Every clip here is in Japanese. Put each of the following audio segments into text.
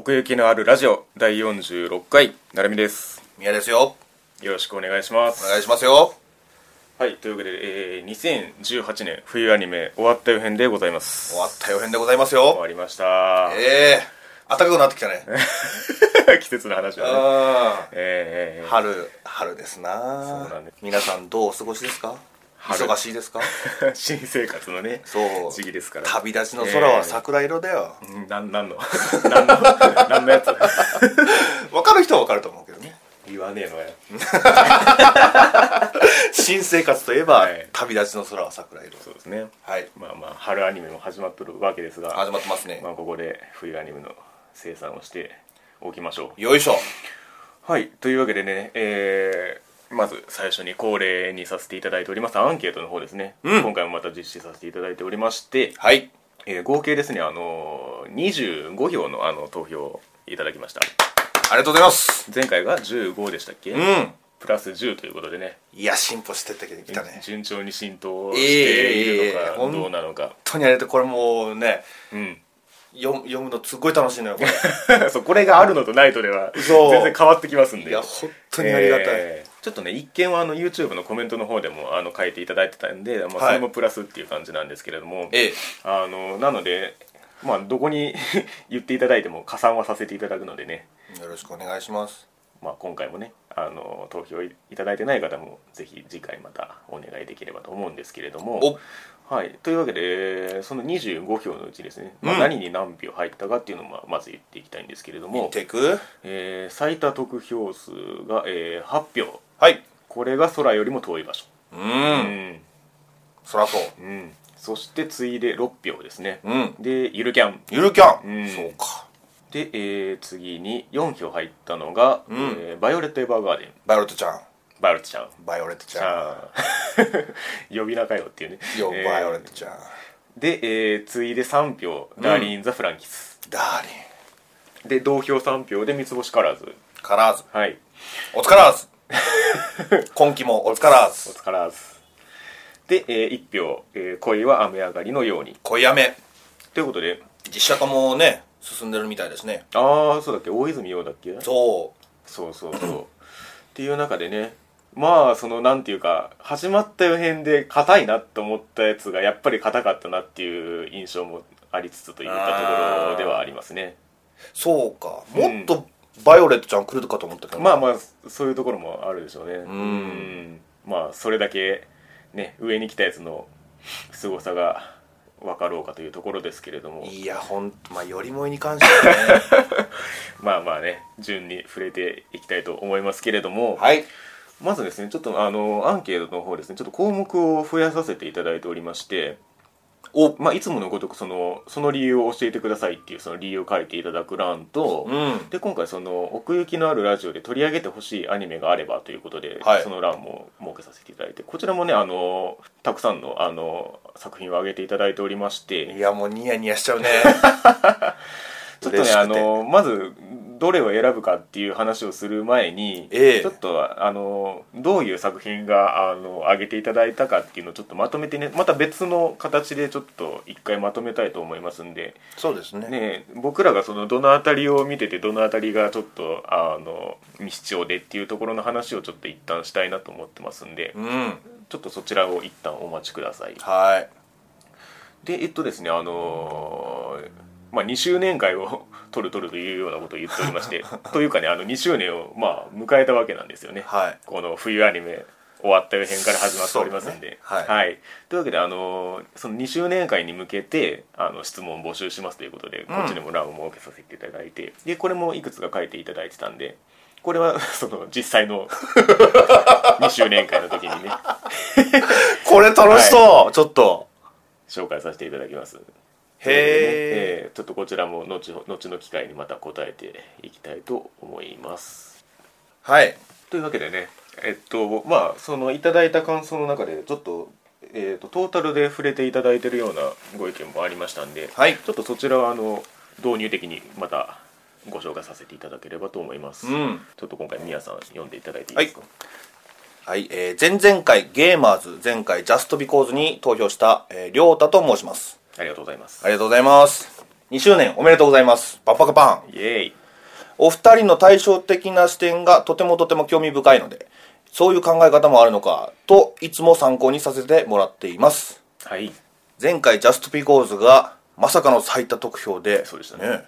奥行きのあるラジオ第46回なるみです。宮ですよ。よろしくお願いします。お願いしますよ。はいというわけで、えー、2018年冬アニメ終わった予編でございます。終わった予編でございます終よわりました。ええ暖かくなってきたね。季節の話はね。あえー、えー。春春ですな。そうなんです。皆さんどうお過ごしですか？春忙しいですか？新生活のねそう。時期ですから。旅立ちの空は桜色だよ、うんなんなんの？なんの？なんのやつ？分かる人は分かると思うけどね。言わねえのや。新生活といえば、はい。旅立ちの空は桜色。そうですね。はい。まあまあ春アニメも始まっとるわけですが始まってますね、まあここで冬アニメの生産をしておきましょう。よいしょ。はい。というわけでねえーまず最初に恒例にさせていただいております。アンケートの方ですね、うん。今回もまた実施させていただいておりまして、はい。えー合計ですねあのー25票のあの投票をいただきました。ありがとうございます。前回が15でしたっけ、うん。プラス10ということでね。いや進歩してってきたね。本順調に浸透しているのかええどうなのか、当にあれってこれもうねうん。読む読むのすっごい楽しいのよこれ。そうこれがあるのとないとでは全然変わってきますんで。いや本当にありがたい、えーちょっとね一見はあの YouTube のコメントの方でもあの書いていただいてたんで、まあ、はい。それもプラスっていう感じなんですけれども、ええ。あのなのでまあどこに 言っていただいても加算はさせていただくのでね、よろしくお願いします。まあ、今回もねあの投票いただいてない方もぜひ次回またお願いできればと思うんですけれども。はい、というわけでその25票のうちですね、まあ、うん。何に何票入ったかっていうのをまず言っていきたいんですけれども。えー最多得票数が、えー8票はい。これが空よりも遠い場所。ううん。ん、そらそう。うん、そして次いで6票ですね。うん。でゆるキャン。ゆるキャン、うん。そうか。で、えー次に4票入ったのが、うん。えーバイオレット・エヴァーガーデン。バイオレットちゃん。バイオレットちゃん。バイオレットちちゃん。呼び名かよっていうね。よ、えー。バイオレットちゃん。で、えー次いで3票、ダーリン・イン・ザ・フランキス。ダーリン。で同票3票で三つ星カラーズカラーズはい。お疲らず 今期もお疲らおず疲れずで、え1票、えー恋は雨上がりのように。恋やめということで。実写化もね進んでるみたいですね。ああそうだっけ？大泉洋だっけ？そそうそうそう。っていう中でね。まあそのなんていうか始まった予編で硬いなと思ったやつがやっぱり硬かったなっていう印象もありつつといったところではありますね。うそうか。うんもっとバイオレットちゃん来るかと思ったけど。まあまあそういうところもあるでしょうね。ん。ん。まあそれだけね上に来たやつの凄さが分かろうかというところですけれども。いやほんまあよりもいに関してはね。まあまあね順に触れていきたいと思いますけれども、はい。まずですねちょっとあのアンケートの方ですねちょっと項目を増やさせていただいておりましてお、まあ、いつものごとくそのその理由を教えてくださいっていうその理由を書いていただく欄と、うん。で今回その奥行きのあるラジオで取り上げてほしいアニメがあればということで、はい。その欄も設けさせていただいてこちらもねあのたくさんのあの作品を挙げていただいておりまして。いやもうニヤニヤしちゃうね ちょっとねあのまずどれを選ぶかっていう話をする前に、ええ。ちょっとあのどういう作品があの上げていただいたかっていうのをちょっとまとめてねまた別の形でちょっと一回まとめたいと思いますんで、そうですね。ね、僕らがそのどの辺りを見ててどの辺りがちょっとあの未視聴でっていうところの話をちょっと一旦したいなと思ってますんで。うん。ちょっとそちらを一旦お待ちください。はい。でえっとですねあのーまあ2周年会を 取る取るというようなことを言っておりまして というかねあの2周年をまあ迎えたわけなんですよね。はい。この冬アニメ終わった予編から始まっておりますんで、そうね。はい。というわけであのーその2周年会に向けてあの質問を募集しますということで、こっちにも欄を設けさせていただいてでこれもいくつか書いていただいてたんでこれは その実際の2周年会の時にね。これ楽しそう、ちょっと。紹介させていただきますへえーちょっとこちらも後ほ後の機会にまた答えていきたいと思います。はい。というわけでねえっとまあそのいただいた感想の中でちょっと,、えー、とトータルで触れていただいてるようなご意見もありましたんで、はい。ちょっとそちらはあの導入的にまたご紹介させていただければと思います、うん。ちょっと今回みやさん読んでいただいていいですか、はい、えー前々回ゲーマーズ前回ジャストビコーズに投票した、えー、りょうたと申しますありがとうございます。ありがとうございます。2周年おめでとうございます。パンパカパン。イエーイ。お二人の対照的な視点がとてもとても興味深いのでそういう考え方もあるのかといつも参考にさせてもらっています。はい。前回 Just Because がまさかの最多得票でそうでしたね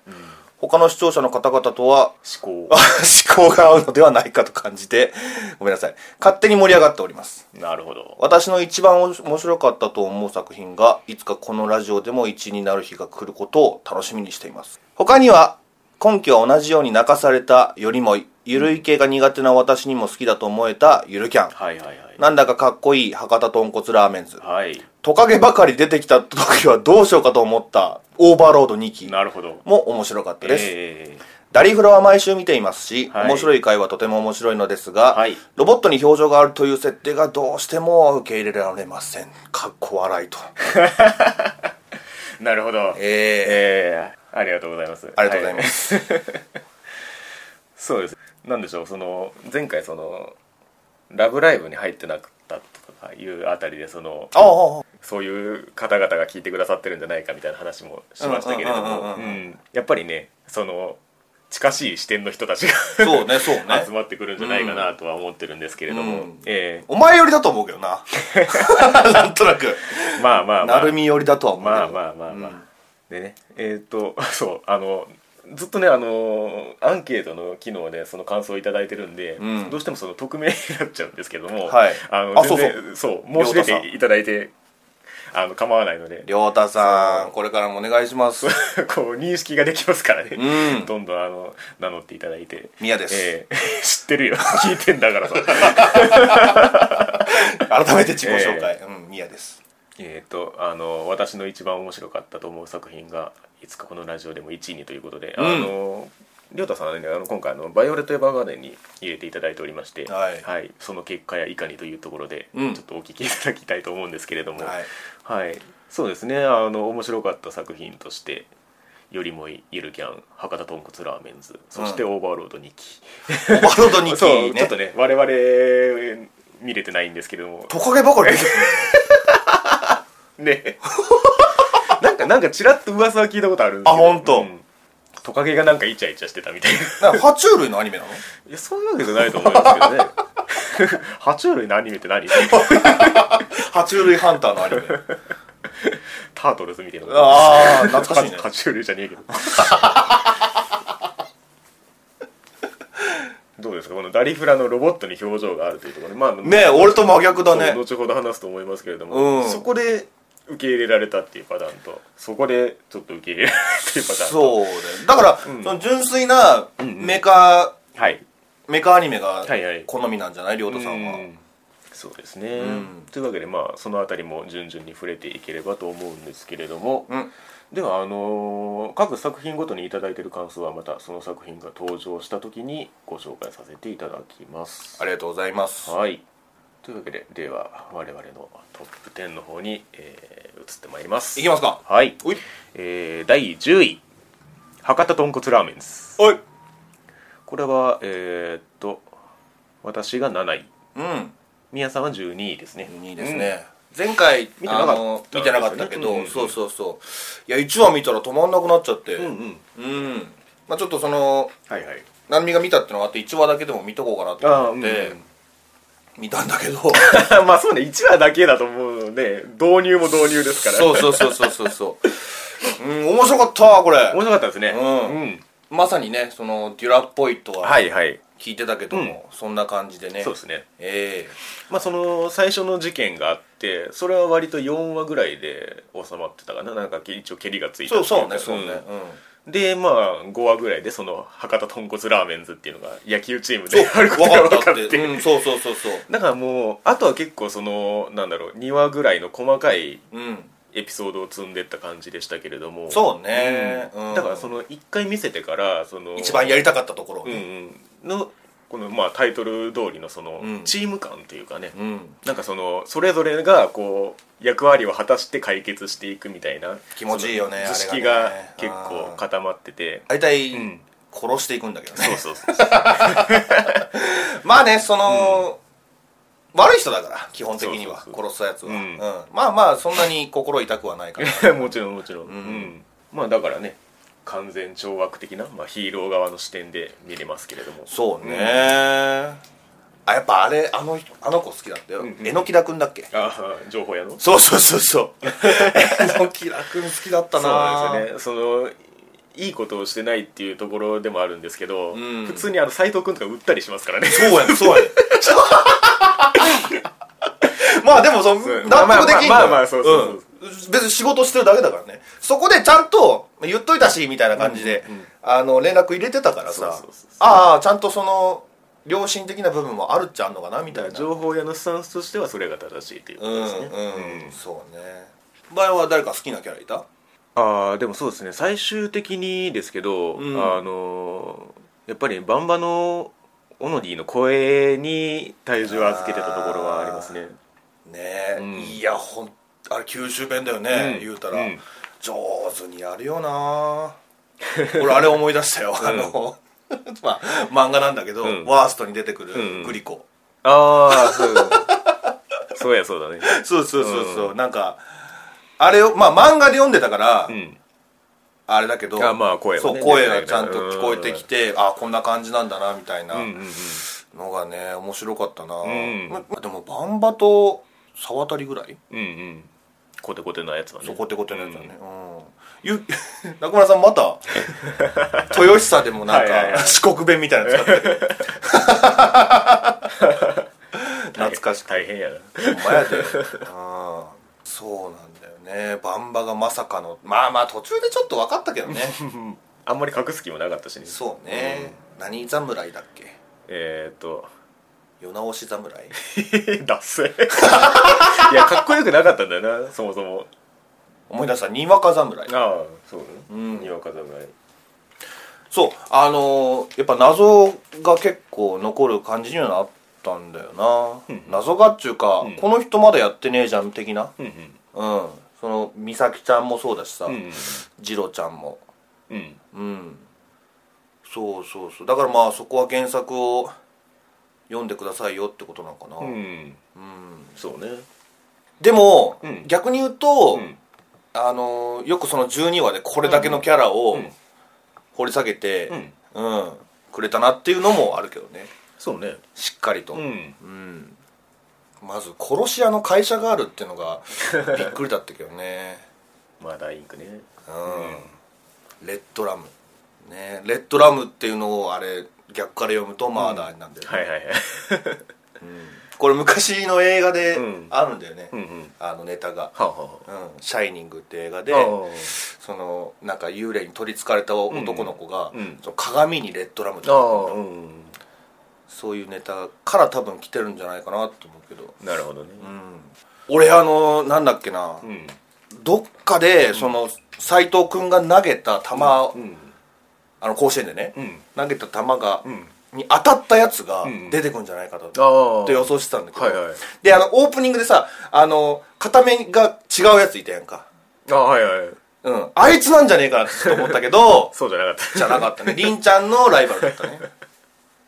他の視聴者の方々とは嗜好。嗜好が合うのではないかと感じてごめんなさい。勝手に盛り上がっております。なるほど。私の一番面白かったと思う作品がいつかこのラジオでも1位になる日が来ることを楽しみにしています。他には今期は同じように泣かされたよりもい、ゆるい系が苦手な私にも好きだと思えたゆるキャン。はいはいはい。なんだかかっこいい博多豚骨ラーメンズ。はいトカゲばかり出てきた時はどうしようかと思ったオーバーロード2期なるほど。も面白かったです、えダリフラは毎週見ていますし、はい。面白い回はとても面白いのですが、はい。ロボットに表情があるという設定がどうしても受け入れられません。かっこ笑いと。ー なるほど。ええ。ーありがとうございます。ありがとうございます、はい。そうです。なんでしょうその前回その「ラブライブ!」に入ってなかったいうあたりでそのそういう方々が聞いてくださってるんじゃないかみたいな話もしましたけれども。やっぱりねその近しい視点の人たちがそうねそうね。集まってくるんじゃないかなとは思ってるんですけれども、うん。えお前寄りだと思うけどな。なんとなく。えまあまあまあ。なるみ寄りだとはまあまあまあまあ、うん。でねえっ、と そうあのずっとねあのアンケートの機能でその感想をいただいてるんで、うん。どうしてもその匿名になっちゃうんですけども、はい。あのあ全然そう申し出ていただいてあの構わないので。りょうたさそんこれからもお願いします。こう認識ができますからね、うん。どんどんあの名乗っていただいて。宮です、ええ。知ってるよ。聞いてんだからさ。改めて自己紹介、うん宮です。えっとあの私の一番面白かったと思う作品がいつかこのラジオでも1位にということで、うん。あの亮太さんはねあの今回あの「バイオレット・エヴァーガーデン」に入れていただいておりまして、はい。その結果やいかにというところで、うん。ちょっとお聞きいただきたいと思うんですけれども、はい。はい。そうですね。あの面白かった作品として「よりもい」「ゆるキャン」「博多豚骨ラーメンズ」そして「オーバーロード2期」オーバーロード2 そう期ねちょっとね我々見れてないんですけれども。トカゲばかり ねなんかなんかちらっと噂は聞いたことあるんですけど。あ本当うん。トカゲがなんかイチャイチャしてたみたいな。なんか爬虫類のアニメなの？いやそういうわけじゃないと思いますけどね。爬虫類のアニメって何？爬虫類ハンターのアニメ。タートルズみたいなああ懐かしいね。爬虫類じゃねえけど。どうですか？このダリフラのロボットに表情があるというところ。でまあねえ俺と真逆だね。そう後ほど話すと思いますけれども、うん。そこで受け入れられたっていうパターンとそこでちょっと受け入れられたっていうパターンと。そうね。だから、うん。その純粋なうんうんメカ、はい。メカアニメがはいはい。好みなんじゃない？亮太さんは、うん。そうですね、うん。というわけでまあそのあたりも順々に触れていければと思うんですけれども、うん。ではあのー各作品ごとに頂いている感想はまたその作品が登場した時にご紹介させていただきますありがとうございますはいというわけででは我々のトップ10の方に、えー移ってまいります。いきますか。はい、おい。えー第10位博多豚骨ラーメンですおい。これはえーっと私が7位。うん。宮さんは12位ですね。2位ですね、前回見てなかった。見てなかったけど、うん。うん。うんそうそうそう。いや1話見たら止まんなくなっちゃって。うんうん。うん。まあちょっとそのはいはい。成美が見たってのがあって1話だけでも見とこうかなと思って、うん見たんだけど。まあそうね1話だけだと思うので導入も導入ですから。そうそうそうそうそうそう。うん面白かったこれ。面白かったですね。うん。まさにねそのデュラっぽいとははいはい。聞いてたけども、そんな感じでね。そうですね。えまあその最初の事件があってそれは割と4話ぐらいで収まってたかな。なんか一応蹴りがつえいたそうそうねそうね、うんうんでまあ5話ぐらいでその博多豚骨ラーメンズっていうのが野球チームであることが分かって。うんそうそうそうそう。だからもうあとは結構そのなんだろう2話ぐらいの細かいうん。エピソードを積んでった感じでしたけれども。そうね。うん。うんだからその1回見せてからその一番やりたかったところをうんねうん。のこのまあタイトル通りのそのうん。チーム感というかね、うん。なんかそのそれぞれがこう役割を果たして解決していくみたいな気持ちいいよね図式が結構固まってて。大体、うん。殺していくんだけどね。そうそうそう。そ うまあねその、悪い人だから基本的には殺すやつは、ううん。んまあまあそんなに心痛くはないから。もちろんもちろん、ん。うん。まあだからね完全懲悪的な、まあ、ヒーロー側の視点で見れますけれども。そうね、あやっぱあれあの人あの子好きだったよ、んうん。榎木田君だっけ？ああ情報屋の？そうそうそうそう。榎木田君好きだったなそうですよね。そのいいことをしてないっていうところでもあるんですけど、ん。普通にあの斎藤君とか売ったりしますからね。そうやねそうやね まあでもその納得できんのまあまあそうそうそうん別に仕事してるだけだからね。そこでちゃんと言っといたしみたいな感じで、うんうんあの連絡入れてたからさ。ああちゃんとその良心的な部分もあるっちゃあんのかなみたいな。情報屋のスタンスとしてはそれが正しいというこうんとですね、うん、そうね。場合は誰か好きなキャラいた？ああでもそうですね。最終的にですけど、うん。あのやっぱりバンバのオノディの声に体重を預けてたところはありますね。ねえ、うん。いやほんあれ九州弁だよね、うん。言うたら、うん。上手にやるよな。俺あれ思い出したよ、あの まあ漫画なんだけど、うん。ワーストに出てくるうんグリコ、ああそう。そうやそうだね。そうそうそうそう、なんかあれをまあ漫画で読んでたから、うん。あれだけどあまあ声はね。そう声がちゃんと聞こえてきて、あこんな感じなんだなみたいなうんうんうん。のがね面白かったな、ん。ままでもバンバと沢渡りぐらいうんうんコテコテのやつはね。そうコテコテのやつだね。うん、ゆ 中村さんまた 豊久でもなんか四国弁みたいなの使ってる。懐かしく。大変やな。ほんまやで。うん。そうなんだよね。バンバがまさかのまあまあ途中でちょっと分かったけどね。あんまり隠す気もなかったしね。そうね、何侍だっけ？えー、っと世直し侍？ダッセ。いやかっこよくなかったんだよなそもそも。思い出したにわか侍。ああそうね。うん。にわか侍。そうあのーやっぱ謎が結構残る感じにはなったんだよな、うん謎がっちゅうか、うん。この人まだやってねえじゃん的な。うんうん。うん。その美咲ちゃんもそうだしさ、うん。ジロちゃんも。うん。うん。そうそうそう。だからまあそこは原作を読んでくださいよってことなのかな、うん。うん。そうね。でも、うん。逆に言うと、うん。あのーよくその12話でこれだけのキャラをうん。掘り下げて、うん。うん。くれたなっていうのもあるけどね。そうね。しっかりと、うん。うん。まず殺し屋の会社があるっていうのが びっくりだったけどね。マーダーインクねうん、レッドラム。ね。レッドラムっていうのをあれ逆から読むとマーダーなんだよね、はいはいはい。これ昔の映画でうん。あるんだよね、うんうん。あのネタが。はあは「うん、シャイニング」って映画でああそのなんか幽霊に取りつかれた男の子が、うん。うんその鏡にレッドラムってうんそういうネタから多分来てるんじゃないかなと思うけど、なるほどね。うん、俺あのなんだっけな、うん。どっかでその斎藤君が投げた球、うんあの甲子園でね、うん。投げた球が、うん。に当たったやつがうん出てくるんじゃないかと、ああって予想してたんだけど、はいはい。であのオープニングでさあの片目が違うやついたやんか。あはいはい。うん。あいつなんじゃねえかなって思ったけど そうじゃなかった。じゃなかったね。凛ちゃんのライバルだったね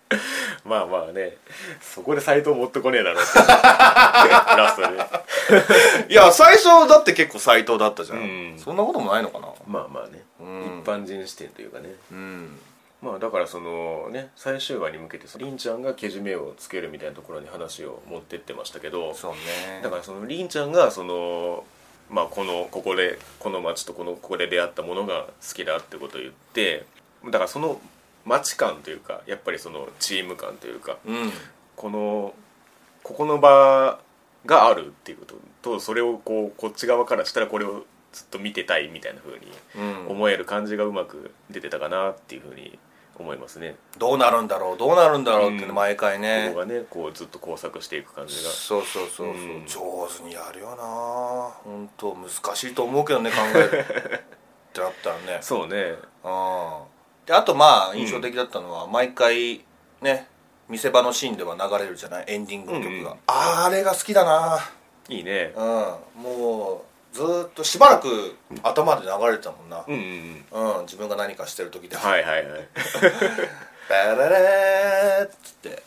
まあまあね。そこで斎藤持ってこねえだろうって。ラストでいや最初だって結構斎藤だったじゃん、うん。そんなこともないのかな。まあまあね、うん。一般人視点というかね。うん。まあだからそのね最終話に向けて凛ちゃんがけじめをつけるみたいなところに話を持ってってましたけど。そうね。だからその凛ちゃんがそのまあこのここでこの町とこのここで出会ったものが好きだってことを言って。だからその町感というかやっぱりそのチーム感というかうん。このここの場があるっていうこととそれをこうこっち側からしたらこれをずっと見てたいみたいな風にうん。思える感じがうまく出てたかなっていう風に思いますね。どうなるんだろう？どうなるんだろうってねうん。毎回ね。ここがねこうずっと工作していく感じが。そうそうそうそう、うん。上手にやるよな。本当難しいと思うけどね考えるってなったらね。そうね。うんであとまあ印象的だったのは、毎回ね見せ場のシーンでは流れるじゃない？エンディングの曲が、うんうん。あれが好きだな。いいね。うん。もうずーっとしばらく頭で流れてたもんな。うんうんうん。うん、自分が何かしてる時ではいはいはい。バララーっつって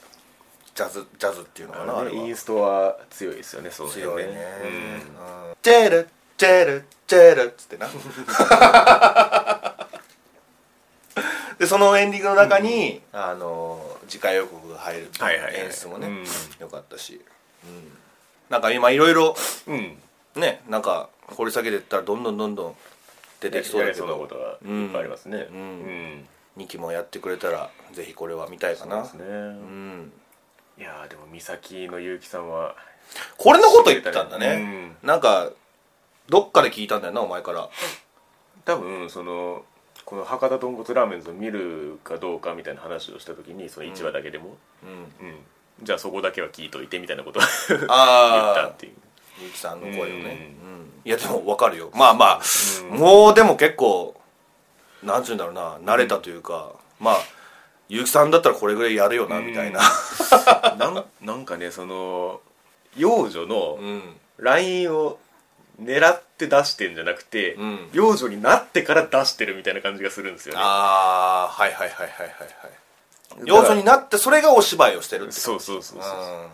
ジャズジャズっていうのかなあれインストは強いですよねそう強いね。うん。うん。チェルチェルチェルっつってな でそのエンディングの中に、あの次回予告が入る演出もね、うん。よかったし、うん、なんか今いろいろうん。ねなんか掘り下げていったらどんどんどんどん出てきそうやれそうなだけどことはいっぱいありますね。うん。うん。2期もやってくれたらぜひこれは見たいかな。そうですね。うん。いやーでも美咲の結城さんはこれのこと言ってたんだね、うん。なんかどっかで聞いたんだよなお前から。多分そのこの博多豚骨ラーメンズを見るかどうかみたいな話をした時にその1話だけでも、うん。うん。じゃあそこだけは聞いといてみたいなことを言ったっていう。ゆきさんの声をね、いやでも分かるよ。まあまあ、もうでも結構なんて言うんだろうな慣れたというか、まあゆきさんだったらこれぐらいやるよなみたいな。なん なんかねその幼女のうん。LINE を狙って出してんじゃなくて、うん。幼女になってから出してるみたいな感じがするんですよね。ああはいはいはいはいはいはい。要素になってそれがお芝居をしてるってそうそうそうそうう。ん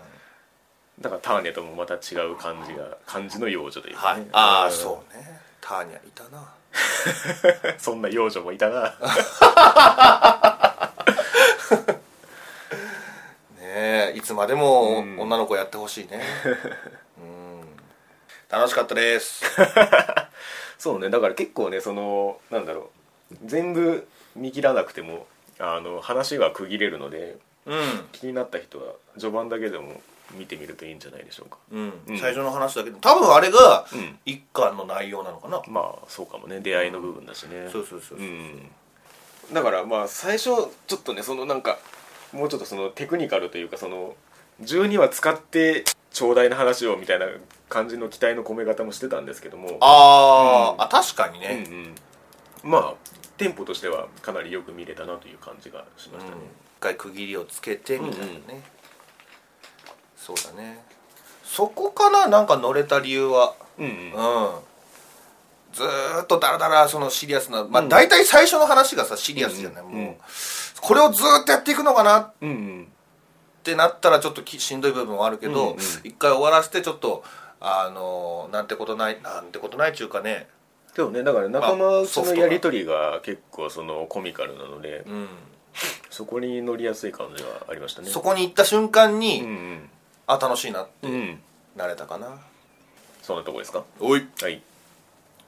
だからターネともまた違う感じが感じの幼女というかね、はい。ああん。そうね。ターニャいたな。そんな幼女もいたな。ねえいつまでもうん。女の子やってほしいね。うん楽しかったです。そうね。だから結構ねそのなんだろう。全部見切らなくてもあの話が区切れるのでうん。気になった人は序盤だけでも見てみるといいんじゃないでしょうか。うん。うん。最初の話だけど多分あれがうん。一巻の内容なのかな、まあそうかもね。出会いの部分だしね、そうそうそうそう、うん。だからまあ最初ちょっとねそのなんかもうちょっとそのテクニカルというかその12話使って長大な話をみたいな感じの期待の込め方もしてたんですけども。あー、うん。あ確かにうんね、うん。まあテンポとしてはかなりよく見れたなという感じがしまうんしたね、一回区切りをつけてみたいなね、そうだね。そこかななんか乗れた理由は。うんうん。うん。ずーっとダラダラそのシリアスなまあうん。大体最初の話がさシリアスじゃない、うんもう。これをずーっとやっていくのかなっうんうんてなったらちょっときしんどい部分はあるけど、うんうん。一回終わらせてちょっとあのなんてことないなんてことないっちゅうかね。でもねだから仲間内のやり取りが結構そのコミカルなので、うん。そこに乗りやすい感じはありましたね。そこに行った瞬間うに、ん。あ楽しいなってうん。うんなれたかな、そんなとこですか？おい。はい。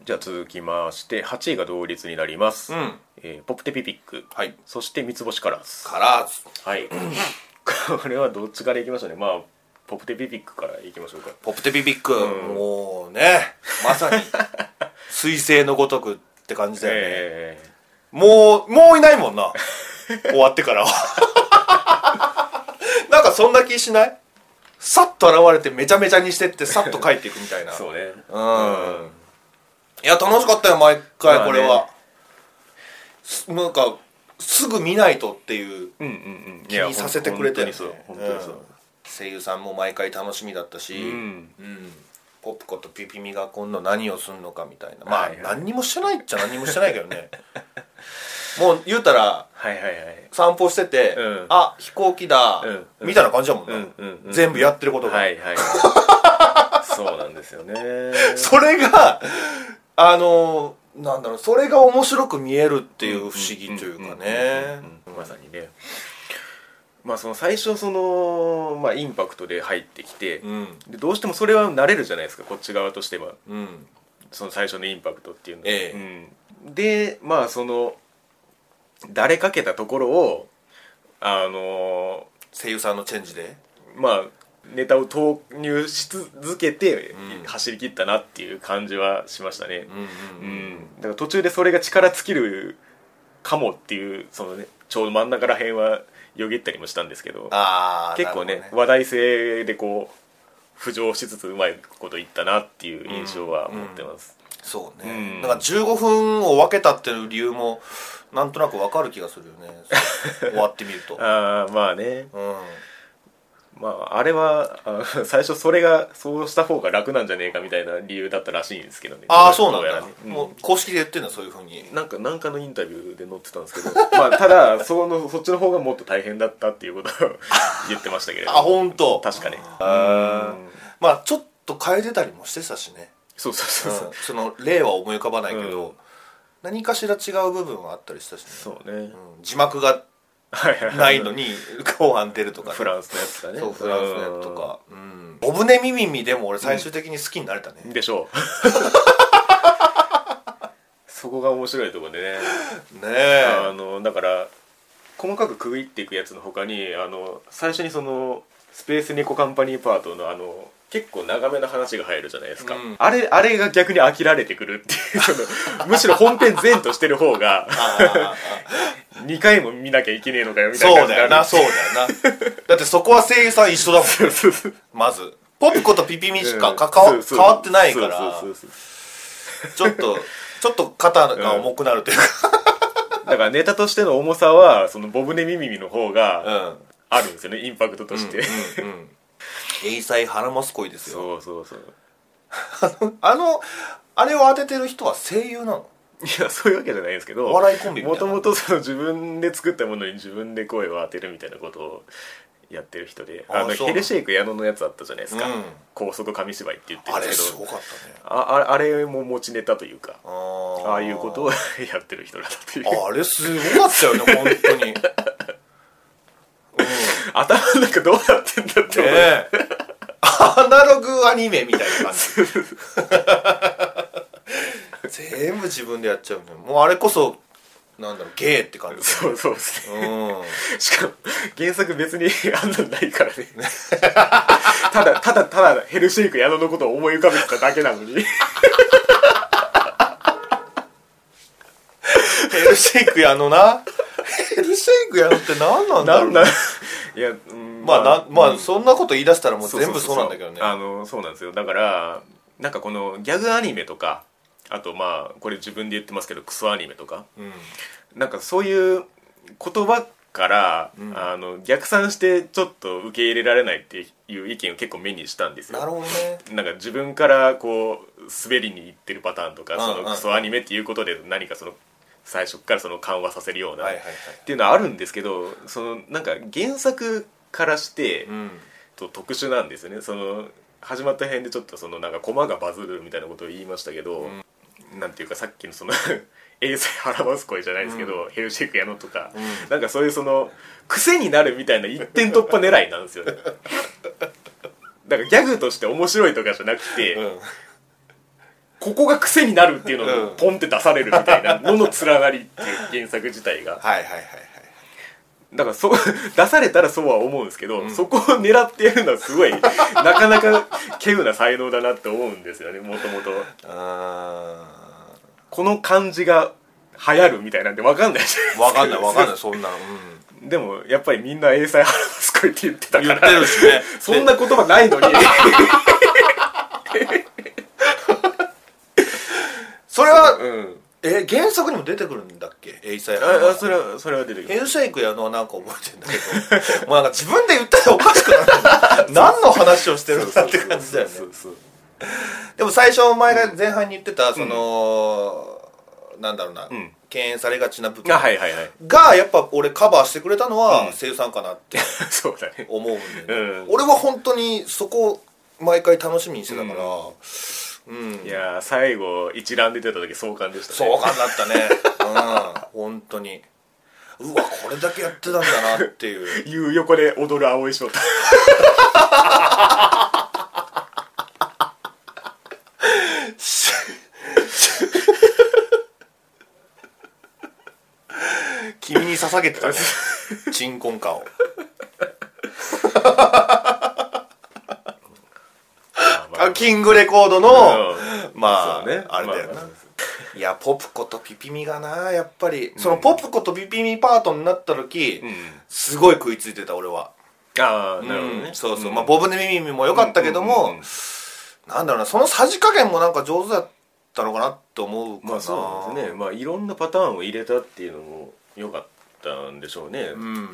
じゃあ続きまして8位が同率になります、うん。えーポプテピピック。はい。そして三つ星カラーズ。からずはい。これはどっちからいきましょうね。まあポプテピピックからいきましょうか。ポップテピピック、うん。もうねまさに。彗星のごとくって感じだよね、えもうもういないもんな。終わってからは。なんかそんな気しない？さっと現れてめちゃめちゃにしてってさっと帰っていくみたいな。ー そうね。うん。いや楽しかったよ毎回これは、まあねすなんかすぐ見ないとっていう。うんうんうん。気にさせてくれて。本当にそう。本当にそう。うん声優さんも毎回楽しみだったし、うん。うん。ポップコとピピミが今度何をするのかみたいな。まあ、はいはい。何にもしてないっちゃ何にもしてないけどね。もう言うたらはいはいはい。散歩してて、うん。あ飛行機だ、うん。うんみたいな感じだもんな、うんうんうん全部やってることが、はいはい。そうなんですよね。それがあのなんだろうそれが面白く見えるっていう不思議というかね。まさにねまあその最初その、まあ、インパクトで入ってきて、うん。でどうしてもそれは慣れるじゃないですかこっち側としては。うん。その最初のインパクトっていうのは、えうん、でまあその誰かけたところをあの声優さんのチェンジで？まあネタを投入し続けてうん。走り切ったなっていう感じはしましたね、うん。うん。だから途中でそれが力尽きるかもっていうそのねちょうど真ん中ら辺はよぎったりもしたんですけど結構ねなるほど話題性でこう浮上しつつうまいこと言ったなっていう印象は持ってます、そうね、うん。だから15分を分けたっていう理由もなんとなく分かる気がするよね。終わってみると。ああまあね。うんまああれはあ 最初それがそうした方が楽なんじゃねえかみたいな理由だったらしいんですけどね。ああそうなんだ、ね。うん。もう公式で言ってんだそういうふうに。なんかなんかのインタビューで載ってたんですけど。まあただそのそっちの方がもっと大変だったっていうことを 言ってましたけれどあ本当。確かねあうんまあちょっと変えてたりもしてたしね、そうそうそうそう。うん。その例は思い浮かばないけど、うん。何かしら違う部分はあったりしたしね、そうね、うん。字幕がないのに後半出るとかね、フランスのやつだね。そうフランスのやつとか。うん。ボブネミミミでも俺最終的に好きになれたね、うんでしょう。そこが面白いところでね。ねえ。あのだから細かく区切っていくやつの他にあの最初にそのスペース猫カンパニーパートのあの結構長めの話が入るじゃないですか、うん。あれあれが逆に飽きられてくるっていう そのむしろ本編前としてる方がああ2回も見なきゃいけねえのかよみたいそうだよなそうだよな。だってそこは声優さん一緒だもん。まず。ポピコとピピミしかうん。かかわそうそう。変わってないから。ちょっとちょっと肩が重くなるというか。だからネタとしての重さはそのボブネミミミの方がうん。あるんですよねインパクトとして、うんうん英才腹マス恋ですよ。そうそうそう。あのあれを当ててる人は声優なの？いやそういうわけじゃないんですけどお笑いコンビみたいな。もともとその自分で作ったものに自分で声を当てるみたいなことをやってる人であのヘルシェイク矢野のやつあったじゃないですか、うん。高速紙芝居って言ってるあんですけど。れすごかったね。あああれも持ちネタというかあー。ああいうことを やってる人だったという。あれすごかったよね本当に頭の中どうなってんだって思う、ねえ。アナログアニメみたいな感じ。全部自分でやっちゃうね。もうあれこそなんだろうゲーって感じそうそうですね。うん。しかも原作別にあんなんないからね。ただただただヘルシェイク矢野のことを思い浮かべてただけなのに。ヘルシェイクやのな？ヘルシェイクやのって何なんだろうんななんいや、うんまあなまうん。あそんなこと言い出したらもう全部そうなんだけどね。あのそうなんですよ。だからなんかこのギャグアニメとかあとまあこれ自分で言ってますけどクソアニメとか。うん。なんかそういう言葉から、うん。あの逆算してちょっと受け入れられないっていう意見を結構目にしたんですよ。なるほどね。なんか自分からこう滑りに行ってるパターンとか、そのクソアニメっていうことで何かその最初からその緩和させるような、っていうのはあるんですけどそのなんか原作からして、うん。と特殊なんですよね。その始まった辺でちょっとそのなんか駒がバズるみたいなことを言いましたけど、なんていうかさっきのその英才払わす声じゃないですけど、ヘルシェイクやのとか、うん。なんかそういうその癖になるみたいな一点突破狙いなんですよね。だからギャグとして面白いとかじゃなくて、うんここが癖になるっていうのうん。をポンって出されるみたいな のの連なりっていう原作自体が。はいはいはいはいだからそう 出されたらそうは思うんですけど、ん。そこを狙ってやるのはすごい なかなか稀有な才能だなって思うんですよねもともとあこの漢字が流行るみたいなんて分かんないじゃーわかんないわかんいないそんなの、うん、でもやっぱりみんな英才払わす声って言ってたか言っらてるしね。そんな言葉ないのにそれはうん。え原作にも出てくるんだっけ？エイサイああそれはそれは出てくる。ヘルシェイクやのはなんか覚えてんだけど。もうなんか自分で言ったらおかしくなる。何の話をしてるんだって感じだよね。でも最初前が前半に言ってたその、なんだろうな、ん。敬遠されがちな部分あはいはいはい。がやっぱ俺カバーしてくれたのはうん。声優さんかなって そうだね。思うんだよね、うん。俺は本当にそこを毎回楽しみにしてたからうん、いやー最後一覧で出た時壮観でしたね。壮観だったね。うん。本当に。うわこれだけやってたんだなっていう。いう横で踊る青い翔太。君に捧げてたね。鎮魂歌をあキングレコードの、まあ、ね。あれだよな、まあまいやポプコとピピミがなやっぱり、そのポプコとピピミパートになった時、うん。すごい食いついてた俺は、ああなるほどね。うん。そうそう、ん。まあボブネミミミも良かったけども、うんうんうんなんだろうなそのさじ加減もなんか上手だったのかなって思うかな。まあそうですね。まあいろんなパターンを入れたっていうのも良かったんでしょうね、うん。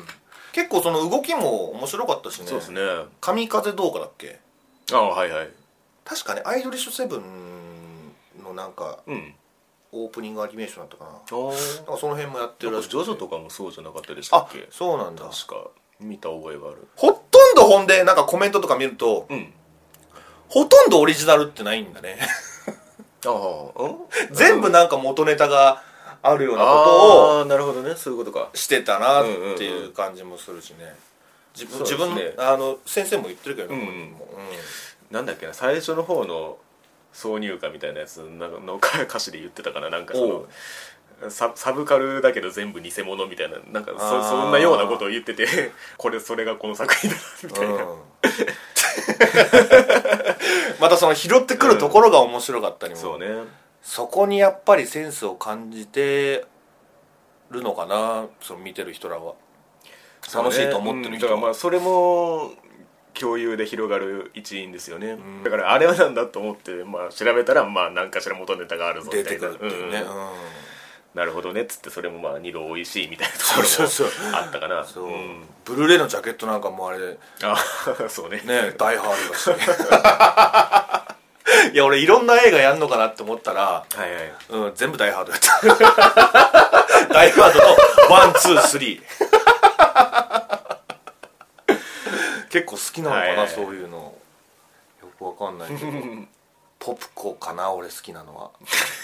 結構その動きも面白かったしね。そうですね。神風動画だっけ？ああはいはい確かねアイドリッシュセブンのなんかうん。オープニングアニメーションだったかな。あなんかその辺もやってあるらしジョジョとかもそうじゃなかったでしたあっけ？そうなんだ。確か見た覚えがある。ほとんどほんでなんかコメントとか見るとうん。ほとんどオリジナルってないんだね。ああうん？全部なんか元ネタがあるようなことをなるほどね。そういうことか。してたなっていう感じもするしね。自分あの先生も言ってるけどね、うん本人もなんだっけな最初の方の挿入歌みたいなやつのの歌詞で言ってたかななんかそのササブカルだけど全部偽物みたいななんかそそんなようなことを言ってて これそれがこの作品だなみたいな、うん。またその拾ってくるところが面白かったりも、そうね。そこにやっぱりセンスを感じてるのかなその見てる人らは。楽しいと思ってる人うん。だからまはあそれも共有で広がる一因ですよね、ん。だからあれはなんだと思って、まあ、調べたらまあ何かしら元ネタがあるぞみたいなくるっていうね、うん。うん。なるほどねっつってそれもまあ二度美味しいみたいなところもそうそうそう。あったかな。そう、ん。ブルーレイのジャケットなんかもあれ。ねあ そうね。大ハードだし。いや俺いろんな映画やんのかなって思ったら、はいはい。うん、全部大ハードやった。大ハードのワンツースリー結構好きなのかな、そういうの。よくわかんないけど。ポプコかな俺好きなのは。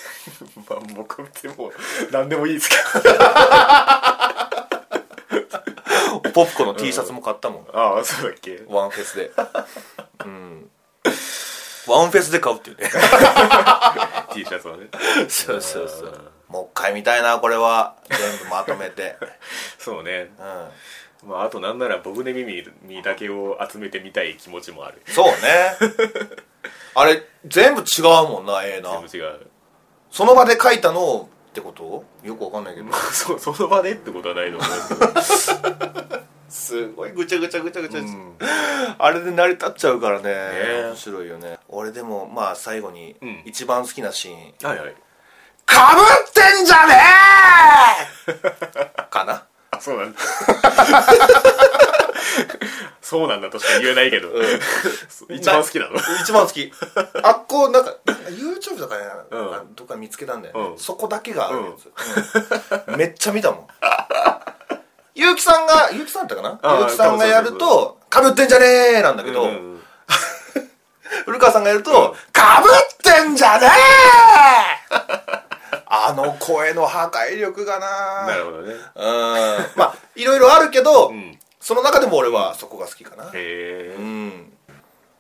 まあ僕でも何でもいいですけ ポプコの T シャツも買ったもん、どああそうだっけ。ワンフェスで。うん。ワンフェスで買うっていうね。T シャツをね。そうそうそう。もう一回見たいなこれは。全部まとめて。そうね。うんまああとなんならボブネミミだけを集めてみたい気持ちもある。そうね。あれ全部違うもんなええな。全部違う。その場で書いたのってこと？よくわかんないけど。まあそその場でってことはないと思いますけど。すごいぐちゃぐちゃぐちゃぐちゃ、うん。あれで成り立っちゃうからね。え面白いよね。俺でもまあ最後にうん。一番好きなシーン。はいはい「かぶってんじゃねえ! 」かな？あそうなんだ。そうなんだとしか言えないけど、一番好きなの。一番好き。あっこなんか YouTube とかね、うん。あどっか見つけたんだよね、うん。そこだけがあるやつ、うん。めっちゃ見たもん。結城さんが結城さんだったかな？結城さんがやると「かぶってんじゃねえ!」なんだけど、うん 古川さんがやるとうん「かぶってんじゃねえ!」あの声の破壊力がな。なるほどね。うん。まあいろいろあるけど、うん。へその中でも俺はそこが好きかな。え。うん。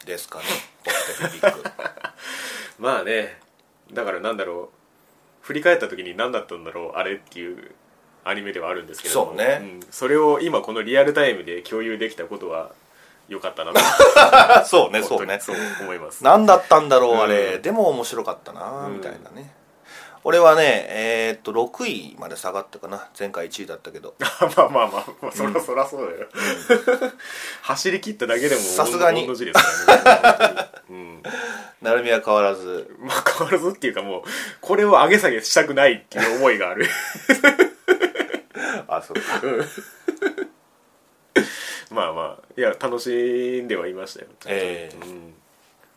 ですかね。ポッテピピック。まあね。だからなんだろう。振り返った時に何だったんだろうあれっていうアニメではあるんですけども。そうね。ん。それを今このリアルタイムで共有できたことは良かったなと。そうね本そうね。そう思います。何だったんだろうあれ、うん。でも面白かったなうんみたいなね、俺はねえーっと6位まで下がったかな。前回1位だったけど。まあまあまあ、まあ、そらそらそうだよ、走り切っただけでもさすがに。御の字ですからね、うん、成海は変わらず。まあ変わらずっていうかもうこれを上げ下げしたくないっていう思いがある。あそうか。まあまあいや楽しんではいましたよ。ええ。うん、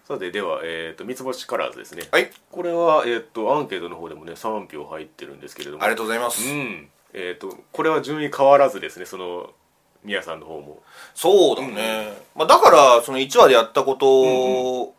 さてでは、えー、と三つ星カラーズですね。はい。これは、えー、とアンケートの方でもね3票入ってるんですけれども。ありがとうございます、うん。えー、とこれは順位変わらずですねその宮さんの方も。そうだね、まあ、だからその1話でやったこと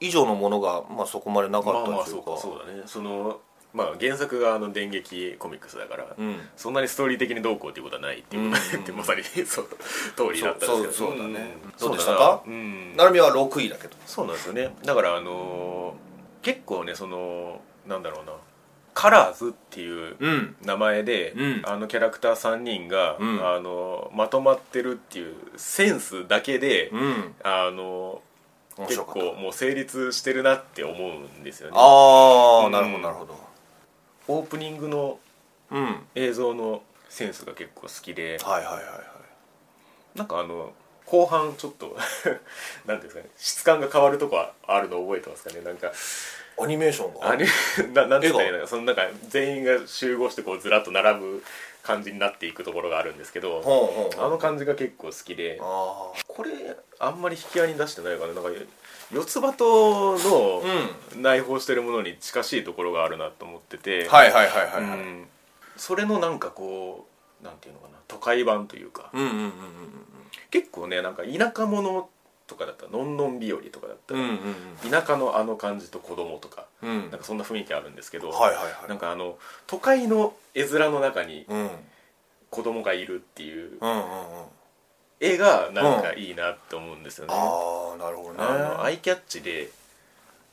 以上のものが、まあ、そこまでなかまあまあったといか。そううかそうだね。そのまあ原作があの電撃コミックスだから、うん。そんなにストーリー的にどうこうっていうことはないっていうことうん。ってまさに そう通りだったんですけど。そうそうだね。ん。どうでした。かうんは6位だけど。そうなんですよね。だからあのー結構ねそのなんだろうな。カラーズっていううん。名前で、うん。あのキャラクター3人が、うん。あのまとまってるっていうセンスだけで、うん。あの結構もう成立してるなって思うんですよね。ああ、うんなるほどなるほどオープニングの映像のセンスが結構好きで。はいはいはいなんかあの後半ちょっと なんていうんですかね質感が変わるとこあるの覚えてますかね？なんかアニメーションが？あれ ななんていうんですかね絵がなんかそのなんか全員が集合してこうずらっと並ぶ感じになっていくところがあるんですけどあの感じが結構好きで。あこれあんまり引き合いに出してないかななんか四つ葉とのう内包してるものに近しいところがあるなと思ってて、はいはいはいはいはい。うん。それのなんかこうなんていうのかな。都会版というか。うんうんうんうん結構ねなんか田舎者とかだったら「のんのん日和」とかだったら、うんうん田舎のあの感じと子供とかうんうん。なんかそんな雰囲気あるんですけど、はいはいはい。なんかあの都会の絵面の中にうん。子供がいるっていううんうんうん絵がなんかいいなって思うんですよね、ああなるほどね。あのアイキャッチで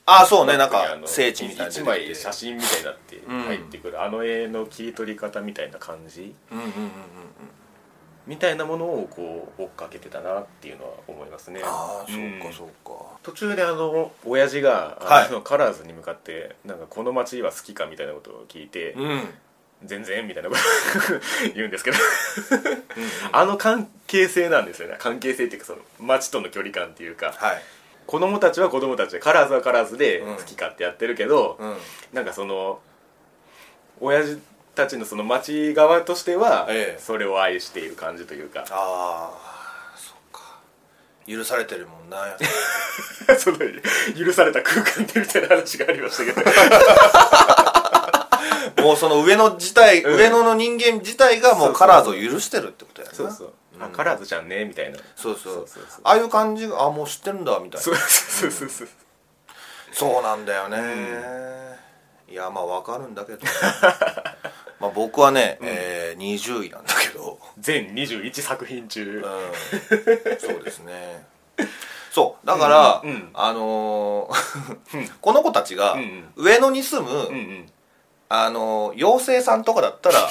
ああそうね。なんか聖地みたいな一枚写真みたいになってうん入ってくる、あの絵の切り取り方みたいな感じうんうんうんうんうん。みたいなものをこう追っかけてたなっていうのは思いますね。ああそううん。かそうか。途中であの親父が、はい。あのカラーズに向かってなんかこの街は好きかみたいなことを聞いて、うん全然みたいなこと 言うんですけど。あの関係性なんですよね。関係性っていうかその街との距離感っていうか。はい。子供たちは子供たちでカラーズはカラーズでうん。好き勝手やってるけど、うん。なんかその親父たちのその町側としてはええ。それを愛している感じというか、ああそうか。許されてるもんな。その許された空間でみたいな話がありましたけど もうその上野自体、うん。上野の人間自体がもうカラーズを許してるってことやな。そうそう、うん。あカラーズちゃんねみたいな。そうそう。そうそうそう。ああいう感じがあもう知ってるんだみたいな。そうそうそうそう。そうなんだよね、いやまあわかるんだけど。まあ僕はね、えー、20位なんだけど。全21作品中、うん。そうですね。そう。だから、うん。うん。あのー この子たちがうん。上野に住む、うんうんあのー妖精さんとかだったら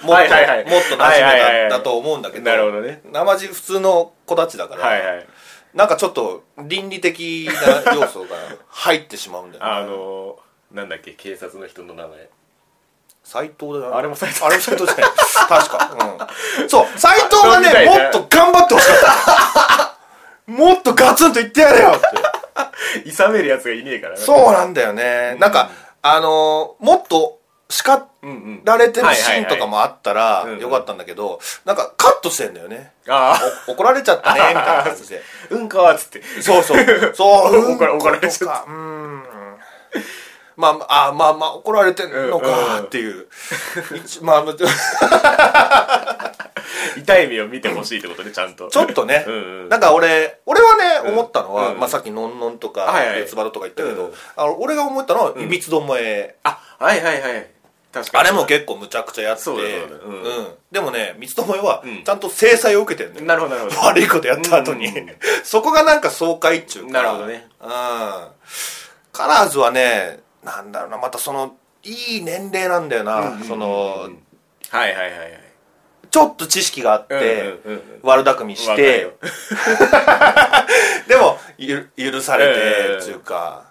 もっと、はいはいはい。もっと馴染はいはいはいはいめだだと思うんだけどなるほどね。生地普通の子たちだから、はいはいなんかちょっと倫理的な要素が入ってしまうんだよね。あのなんだっけ警察の人の名前。斎藤だよあれも斎藤。あれも斎藤じゃない。確か、うん、そう斎藤がみたいなねもっと頑張ってほしかった。もっとガツンと言ってやれよって いさめるやつがいねえからそうなんだよね、なんかあのーもっと叱られてるシーンとかもあったらよかったんだけどなんかカットしてんだよね。ああお怒られちゃったねみたいな感じで。うんかーっつって。そうそう。そう 怒られちゃった。うんまああまあまあ怒られてんのかっていう、一まあ 痛い目を見てほしいってことねちゃんと。ちょっとね、うんうん。なんか俺俺はね、うん。思ったのは、うんまあ、さっきのんのんとか四つ葉とか言ったけど、うんあの俺が思ったのはん。いびつどもえ、あはいはいはい。確かに。あれも結構むちゃくちゃやって。そうだそうんでもね三つどもえはうん。ちゃんと制裁を受けてるんだよ、なるほどなるほど。悪いことやった後に、そこがなんか爽快っちゅうか。なるほどね。うん。カラーズはねなんだろうなまたそのいい年齢なんだよな、うんそのうんはいはいはいはい。ちょっと知識があって、うんうんうん悪巧みして。よ。でもゆ許されてうんっていうか、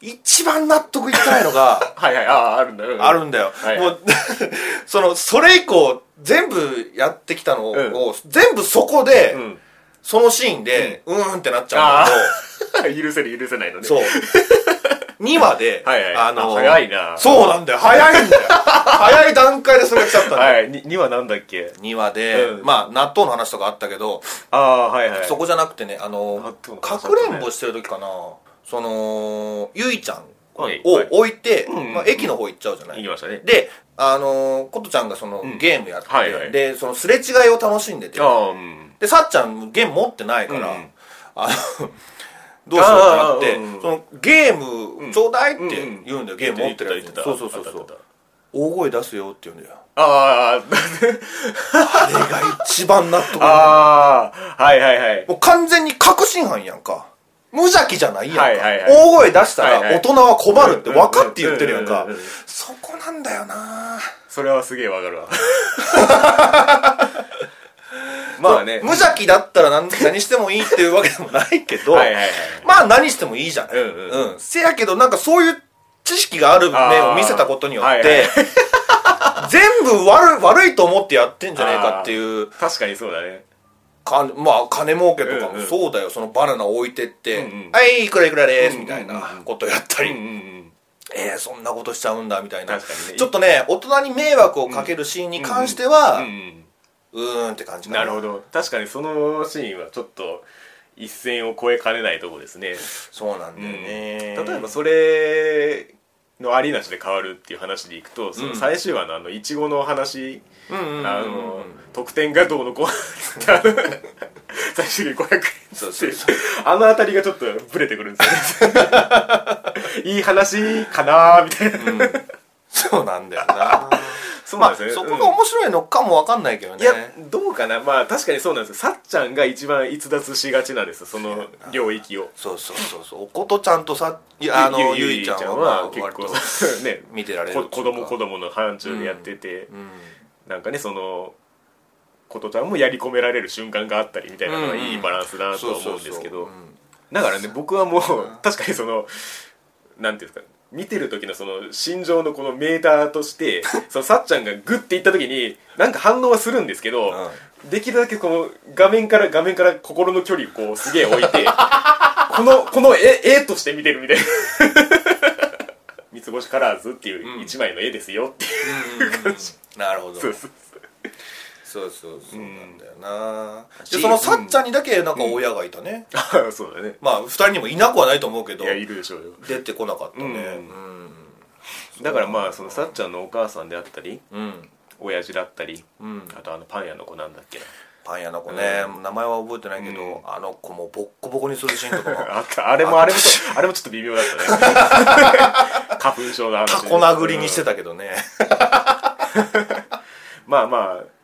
一番納得いってないのが はいはいあああるんだうんあるんだよ、はいもう そのそれ以降全部やってきたのを、うん。全部そこで、うん。そのシーンでうーんってなっちゃうんだああ許せる許せないのね。けどそう2話で、はいはい。あのあ早いな。そうなんだよ。早いんだよ。早い段階でそれが来ちゃったんだよ、はい。に2はなんだっけ？2話で、うん。まあ納豆の話とかあったけど、ああはいはい。そこじゃなくてねあの納豆のか話くれんぼしてる時かな。そのゆいちゃんをはい。はい。置いて、うんまあ、駅の方行っちゃうじゃない、行きましたね。であのー、ことちゃんがその、ん。ゲームやって、はいはい。でそのすれ違いを楽しんでて。うん。でさっちゃんゲーム持ってないから、うん。あのどうしようかなって、うんうん。そのゲームちょうだいってうんうん言うんだよ、ゲーム持ってるやつそうそうそうそう大声出すよって言うんだよ。ああれが一番納得 あああはいはいはい。もう完全に確信犯やんか。無邪気じゃないやんか、はいはいはい。大声出したら大人は困るって分かって言ってるやんか。うんうんうんうん。そこなんだよな。それはすげえわかるわ まあね。無邪気だったら何何してもいいっていうわけでもないけどはいはいはいまあ何してもいいじゃない、うんうんうん。せやけどなんかそういう知識がある面を見せたことによって、はいはい 全部悪い悪いと思ってやってんじゃねえかっていう確かにそうだね。かまあ金儲けとかもうんうん。そうだよ、そのバナナ置いてって「うんうん。はいいくらいくらです」うんみたいなんことやったり、うんうんうん。えー、そんなことしちゃうんだみたいな。ね。ちょっとね大人に迷惑をかけるシーンに関しては、うんうんうーんって感じかな。るほど。確かにそのシーンはちょっと一線を越えかねないとこですね。そうなんだよね、例えばそれのありなしで変わるっていう話でいくとその最終話のあのいちごの話、うんうんうんうんあの得点がどうのこう 最終的に500円そうそうそう。あの辺りがちょっとブレてくるんですよね。いい話かなみたいな、そうなんだよな。そうまあなんですよね、そこが面白いのかもわかんないけどね。いやどうかな。まあ確かにそうなんです。よさっちゃんが一番逸脱しがちなんです。よその領域を。そうそうそうそう。おことちゃんとさあのゆいちゃんはまあ結構 ね見てられる。こ子供子供供の範疇でやってて、うん。なんかねそのことちゃんもやり込められる瞬間があったりみたいなのがうんうんいいバランスだなと思そううんですけど。うん。だからね僕はもう。確かにそのなんていうんですか見てる時のその心情のこのメーターとして そのさっちゃんがグッていった時になんか反応はするんですけど、できるだけこの画面から画面から心の距離をこうすげえ置いて このこの絵絵として見てるみたいな。三つ星カラーズっていう一枚の絵ですよっていう感じ、なるほど。そうそうそうそうそうなんだよな、しでそのさっちゃんにだけなんか親がいたね、そうそうだね。まあ二人にもいなくはないと思うけど。いやいるでしょうよ。出てこなかったね。うん。だからまあそのさっちゃんのお母さんであったりうん、うん親父だったりうん。あとあのパン屋の子なんだっけ。なパン屋の子ね、名前は覚えてないけど、うん。あの子もボッコボコにするシーンとか。も あった。あれもあれもあれもちょっと微妙だったね。花粉症の話タコ殴りにしてたけどね、まあまあ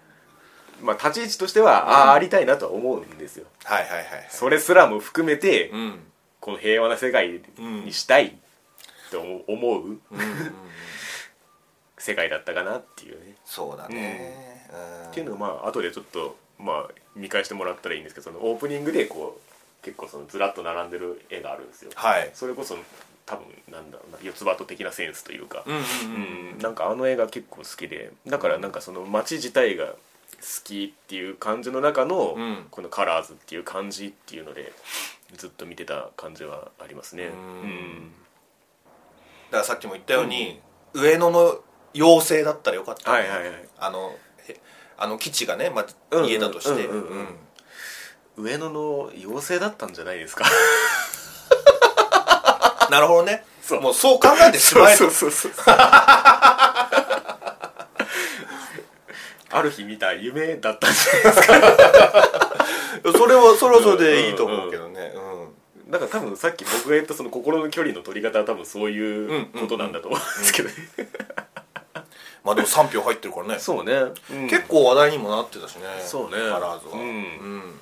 まあ立ち位置としては、ああありたいなとは思うんですよ。はいはいはいそれすらも含めて、うん。この平和な世界にしたいと思う、世界だったかなっていうね。そうだね、うん。っていうのをまあ後でちょっとまあ見返してもらったらいいんですけどそのオープニングでこう結構そのずらっと並んでる絵があるんですよ。はい。それこそ多分なんだろうな四つ葉と的なセンスというか、うんうんうんなんかあの映画結構好きでだからなんかその街自体が好きっていう感じの中の、うん。このカラーズっていう感じっていうのでずっと見てた感じはありますね。ん。うん。だからさっきも言ったように、上野の妖精だったらよかった、はいはいはい。あのへあの基地がね、まあ、家だとして、上野の妖精だったんじゃないですか？なるほどね。そう。もうそう考えてしまえと。そうそうそうある日見た夢だったんじゃないですか。それはそれはそれでいいと思うけどね。うんだから多分さっき僕が言ったその心の距離の取り方は多分そういうことなんだと思うんですけどね。まあでも3票入ってるからね。そうね、うん。結構話題にもなってたしね。そうね。カラーズは、うん。うん。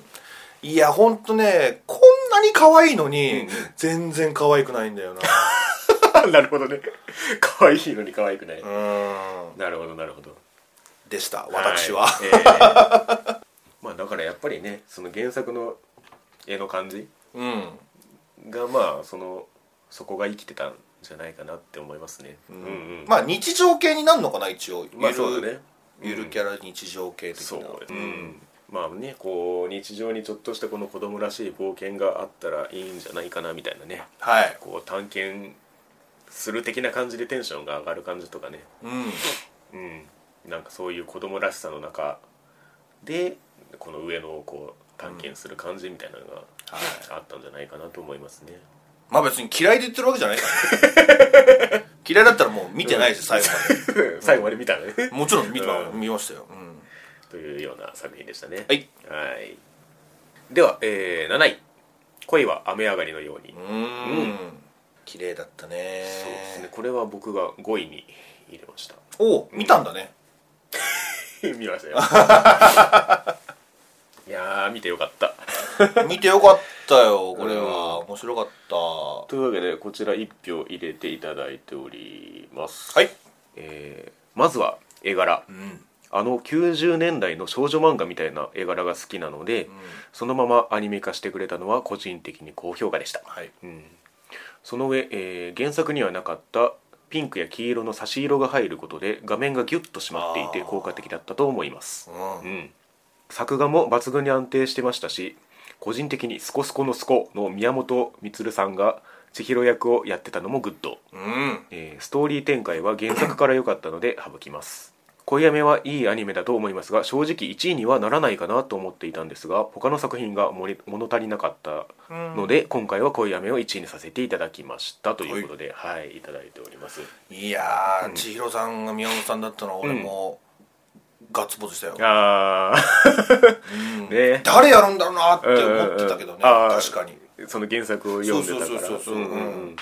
いやほんとねこんなに可愛いのに、うん。全然可愛くないんだよな。なるほどね。可愛いのに可愛くない、うん。なるほどなるほどでした私は、いえー。まあだからやっぱりねその原作の絵の感じうん。がまあそのそこが生きてたんじゃないかなって思いますね。うん。うんまあ日常系になるのかな一応。まあそうだね。ゆるキャラ日常系的な。そううん。まあねこう日常にちょっとしたこの子供らしい冒険があったらいいんじゃないかなみたいなね。はい。こう探検する的な感じでテンションが上がる感じとかね。うん。うんなんかそういう子供らしさの中でこの上野をこう探検する感じみたいなのがはい。あったんじゃないかなと思いますね。まあ別に嫌いで言ってるわけじゃないからね。嫌いだったらもう見てないです最後ま 最後まで見たね。でもちろん見てうん。見ましたよ、うん。というような作品でしたね。はい。はい。では、えー7位「恋は雨上がりのように」うーん。綺麗だったね。そうですね。これは僕が5位に入れました。おお見たんだね、見ましたよ。いやー見てよかった。見てよかったよこれは、面白かった。というわけでこちら1票入れていただいております。はい、えーまずは絵柄。うん。あの90年代の少女漫画みたいな絵柄が好きなので、そのままアニメ化してくれたのは個人的に高評価でした、はい。うん、その上、えー原作にはなかったピンクや黄色の差し色が入ることで画面がギュッと締まっていて効果的だったと思います、うん。うん、作画も抜群に安定してましたし個人的に「スコスコのスコ」の宮本充さんが千尋役をやってたのもグッド、うん。えーストーリー展開は原作から良かったので省きます恋雨はいいアニメだと思いますが正直1位にはならないかなと思っていたんですが他の作品が物足りなかったので、今回は恋雨を1位にさせていただきましたということではい、い、ただいております。いやー、千尋さんが宮本さんだったのは俺もガッツポーズしたよ、ああうん。ね。誰やるんだろうなって思ってたけどね、確かに。その原作を読んでたから。そうそうそうそううんう。んううん。ん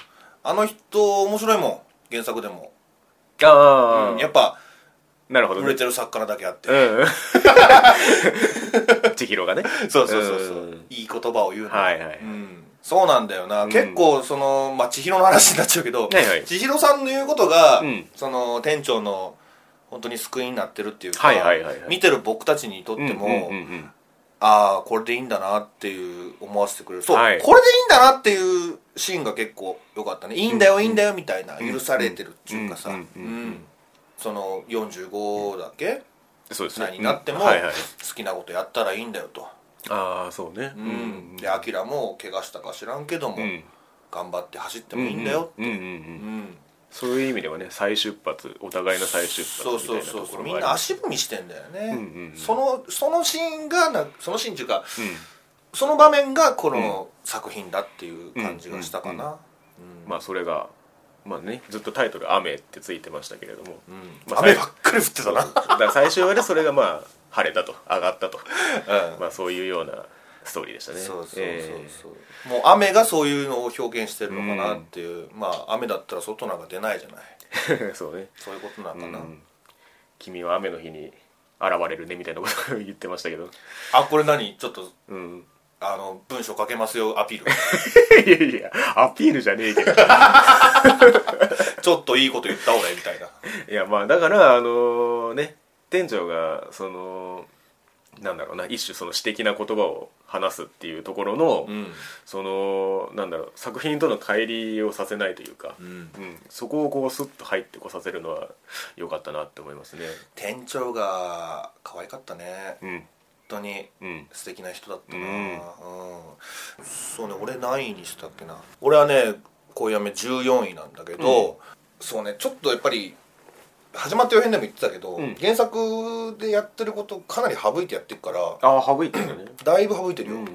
あの人面白いもん原作でも、ああ、やっぱなるほどね。売れてる作家なだけあって、うん。千尋がね。そうそうそうそう、うん。いい言葉を言うの。はいはいうん。そうなんだよな、うん。結構その、まあ、千尋の話になっちゃうけど、はいはい。千尋さんの言うことが、うん。その店長の本当に救いになってるっていうか、はいはいはいはい。見てる僕たちにとっても、うんうんうんうん。ああこれでいいんだなっていう思わせてくれる。そう、はい。これでいいんだなっていうシーンが結構良かったね。いいんだよいいんだよみたいな、うん許されてるっていうかさ、うんその45だっけ、そうですね。歳になっても、うん。はいはい。好きなことやったらいいんだよと、ああそうね。うん。でアキラも怪我したか知らんけども、うん。頑張って走ってもいいんだよって、そういう意味ではね再出発お互いの再出発そうみたいなそうそうそうみんな足踏みしてんだよね、うんうんうん。そのそのシーンがなそのシーンっていうかうん。その場面がこの作品だっていう感じがしたかな、うん。まあそれがまあねずっとタイトル「雨」ってついてましたけれども、うん。まあ雨ばっかり降ってたな、だから最終話でそれがまあ晴れたと上がったと。うん。まあそういうようなストーリーでしたね。そうそうそうえそう、もう雨がそういうのを表現してるのかなっていう、まあ雨だったら外なんか出ないじゃない。ー そうね、そういうことなのかな、うん。君は雨の日に現れるねみたいなことを言ってましたけど。あこれ何？ちょっとうんあの文章書けますよアピール。いやいやアピールじゃねえけど。ちょっといいこと言った俺みたいな。いやまあだからあのね店長がそのなんだろうな一種その詩的な言葉を話すっていうところの、うん。そのなんだろう作品との乖離をさせないというか、うん。うん。そこをこうスッと入ってこさせるのは良かったなって思いますね。店長が可愛かったね。うん。本当にうん。素敵な人だったな、ううん。んそうね俺何位にしたっけな。俺はね恋やめ14位なんだけど、そうねちょっとやっぱり始まった予編でも言ってたけど、うん。原作でやってることかなり省いてやってるからああ省いてるよね。だいぶ省いてるよ、うんうん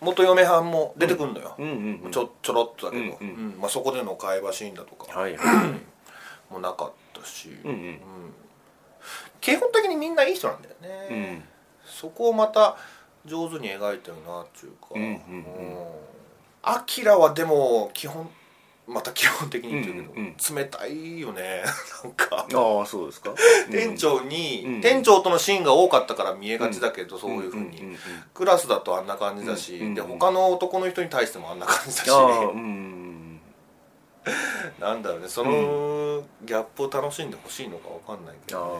元嫁はんも出てくんのよ、うん。うんうんちょちょろっとだけど、うんうんうん。まあ、そこでの会話シーンだとか。はいはい。もなかったし、うん。うん。基本的にみんないい人なんだよね、うんそこをまた上手に描いてるなっていうか。うんうんうん。アキラはでも基本また基本的に言ってるけど、うん冷たいよね。なんか。ああそうですか。店長に、うん。店長とのシーンが多かったから見えがちだけど、そういうふうに、んんんクラスだとあんな感じだし、でうんうん他の男の人に対してもあんな感じだし、ああうんうん なんだろうね。そのギャップを楽しんでほしいのかわかんないけあど、ね、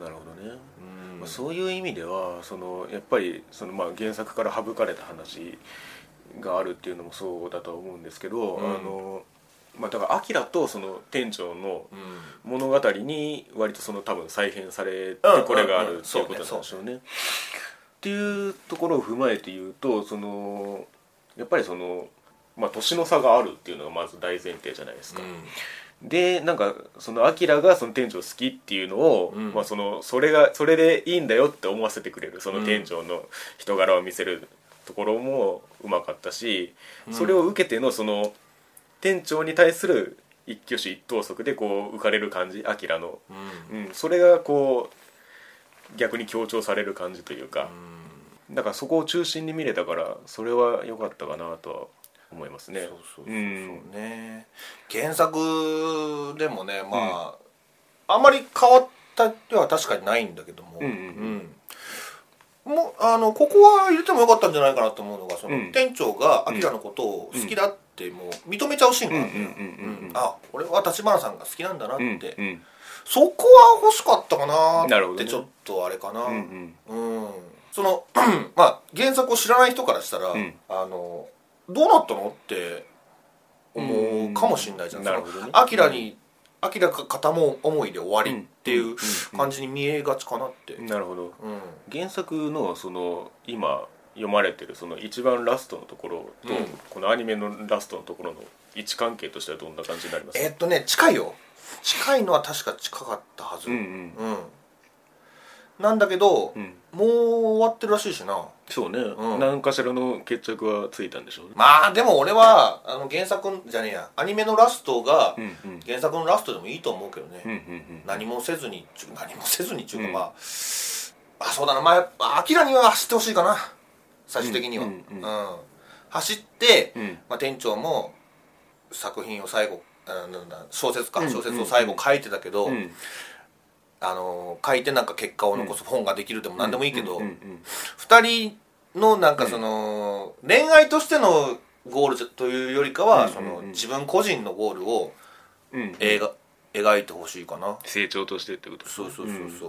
あなるほどね。うんまあそういう意味ではそのやっぱりそのまあ原作から省かれた話があるっていうのもそうだとは思うんですけど、うん。あのまあだからアキラとその店長のうん。物語に割とその多分再編されてうんこれがあるうんっていうことなんでしょうね。っていうところを踏まえて言うとそのやっぱりその、まあ、年の差があるっていうのがまず大前提じゃないですか。でなんかそのアキラがその店長好きっていうのを、うん。まあ、そのそれがそれでいいんだよって思わせてくれるその店長の人柄を見せるところもうまかったし、うん。それを受けてのその店長に対する一挙手一投足でこう浮かれる感じアキラの、うん。うん、それがこう逆に強調される感じというか、だからそこを中心に見れたからそれは良かったかなとは思いますね。そうそうそうそう。うん。ね原作でもねまあ、あんまり変わったでは確かにないんだけども、うんうんうん。うん。もうあのここは入れてもよかったんじゃないかなと思うのがその、うん。店長がアキラのことを好きだってもう認めちゃうシーンがある。んだよ、うんうんうんうん。うん。あ俺は立花さんが好きなんだなって、うんうん。そこは欲しかったかななるほどね。ってちょっとあれかな。うんうん。うん。その まあ原作を知らない人からしたら、うん。あのどうなったの？って思うかもしれないじゃん。なるほどね。そのアキラにアキラが片思いで終わりっていう感じに見えがちかなって。うん。なるほど。原作のその今読まれてるその一番ラストのところと、うん。このアニメのラストのところの位置関係としてはどんな感じになります？かえーっとね近いよ。近いのは確か近かったはず。うんううん。なんだけど、うん。もう終わってるらしいしなそうね、うん。何かしらの決着はついたんでしょうね。まあでも俺はあの原作じゃねえや。アニメのラストがうんうん。原作のラストでもいいと思うけどね、うんうんうん。何もせずに何もせずにっていうか、まああそうだな。まあアキラには走ってほしいかな。最終的には。うんうんうん走って、うん。まあ、店長も作品を最後あなんだ小説か。うん。小説を最後書いてたけど、うんあの書いてなんか結果を残す本ができるでも何でもいいけど、うんうん二人のなんかその、恋愛としてのゴールというよりかは、うんそのうん自分個人のゴールを描いてほしいかな。成長としてってことそうそうそうそ